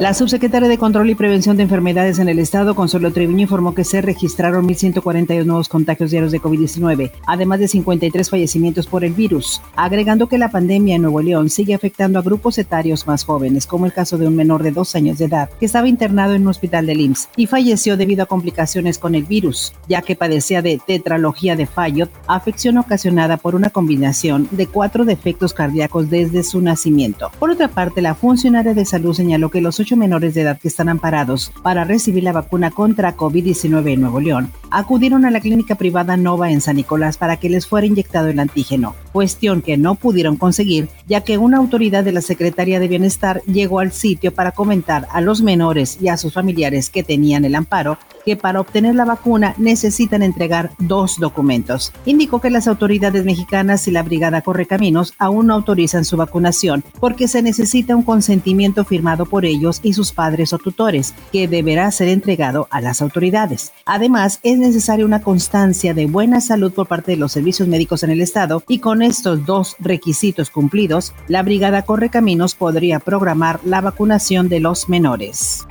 La subsecretaria de Control y Prevención de Enfermedades en el Estado, Consuelo Treviño, informó que se registraron 1.142 nuevos contagios diarios de COVID-19, además de 53 fallecimientos por el virus, agregando que la pandemia en Nuevo León sigue afectando a grupos etarios más jóvenes, como el caso de un menor de dos años de edad que estaba internado en un hospital del IMSS y falleció debido a complicaciones con el virus, ya que padecía de tetralogía de Fayot, afección ocasionada por una combinación de cuatro defectos cardíacos desde su nacimiento. Por otra parte, la funcionaria de salud señaló que los menores de edad que están amparados para recibir la vacuna contra COVID-19 en Nuevo León acudieron a la clínica privada Nova en San Nicolás para que les fuera inyectado el antígeno, cuestión que no pudieron conseguir ya que una autoridad de la Secretaría de Bienestar llegó al sitio para comentar a los menores y a sus familiares que tenían el amparo que para obtener la vacuna necesitan entregar dos documentos. Indicó que las autoridades mexicanas y la Brigada Correcaminos aún no autorizan su vacunación porque se necesita un consentimiento firmado por ellos y sus padres o tutores, que deberá ser entregado a las autoridades. Además, es necesaria una constancia de buena salud por parte de los servicios médicos en el Estado y con estos dos requisitos cumplidos, la Brigada Correcaminos podría programar la vacunación de los menores.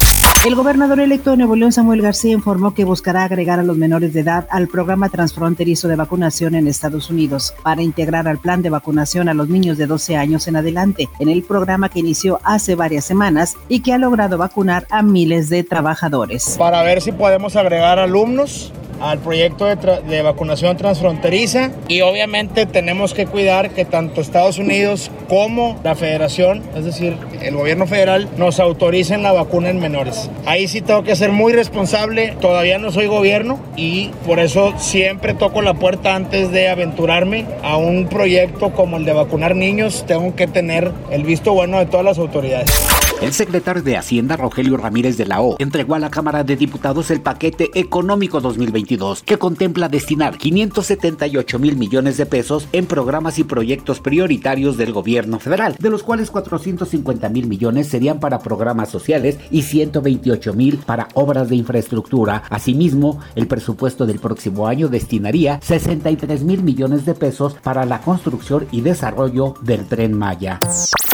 El gobernador electo de Nuevo León, Samuel García, informó que buscará agregar a los menores de edad al programa transfronterizo de vacunación en Estados Unidos para integrar al plan de vacunación a los niños de 12 años en adelante en el programa que inició hace varias semanas y que ha logrado vacunar a miles de trabajadores. Para ver si podemos agregar alumnos al proyecto de, vacunación transfronteriza y obviamente tenemos que cuidar que tanto Estados Unidos como la federación, es decir, el gobierno federal, nos autoricen la vacuna en menores. Ahí sí tengo que ser muy responsable, todavía no soy gobierno y por eso siempre toco la puerta antes de aventurarme a un proyecto como el de vacunar niños, tengo que tener el visto bueno de todas las autoridades. El secretario de Hacienda, Rogelio Ramírez de la O, entregó a la Cámara de Diputados el paquete económico 2022, que contempla destinar 578 mil millones de pesos en programas y proyectos prioritarios del gobierno federal, de los cuales 450 mil millones serían para programas sociales y 128 mil para obras de infraestructura. Asimismo, el presupuesto del próximo año destinaría 63 mil millones de pesos para la construcción y desarrollo del tren Maya.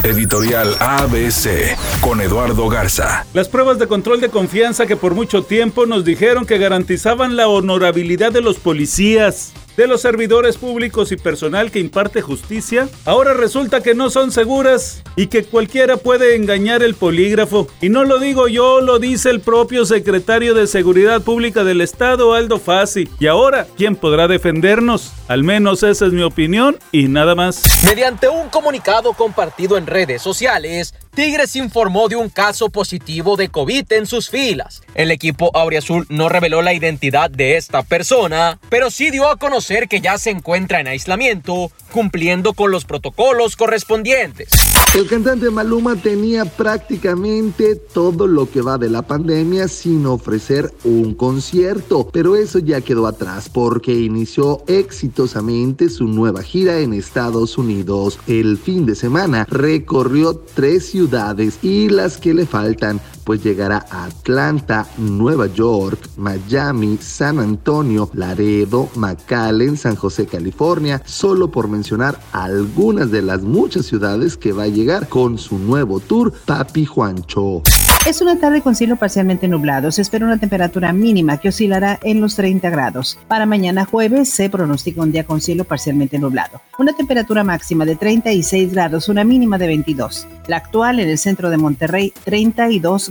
Editorial ABC con Eduardo Garza. Las pruebas de control de confianza que por mucho tiempo nos dijeron que garantizaban la honorabilidad de los policías, de los servidores públicos y personal que imparte justicia, ahora resulta que no son seguras y que cualquiera puede engañar el polígrafo. Y no lo digo yo, lo dice el propio secretario de Seguridad Pública del Estado, Aldo Fassi. Y ahora, ¿quién podrá defendernos? Al menos esa es mi opinión y nada más. Mediante un comunicado compartido en redes sociales, Tigres informó de un caso positivo de COVID en sus filas. El equipo Auriazul no reveló la identidad de esta persona, pero sí dio a conocer que ya se encuentra en aislamiento, cumpliendo con los protocolos correspondientes. El cantante Maluma tenía prácticamente todo lo que va de la pandemia sin ofrecer un concierto, pero eso ya quedó atrás porque inició exitosamente su nueva gira en Estados Unidos. El fin de semana recorrió tres ciudades y las que le faltan, pues llegará a Atlanta, Nueva York, Miami, San Antonio, Laredo, McAllen, San José, California, solo por mencionar algunas de las muchas ciudades que va a llegar con su nuevo tour Papi Juancho. Es una tarde con cielo parcialmente nublado. Se espera una temperatura mínima que oscilará en los 30 grados. Para mañana jueves se pronostica un día con cielo parcialmente nublado. Una temperatura máxima de 36 grados, una mínima de 22. La actual en el centro de Monterrey, 32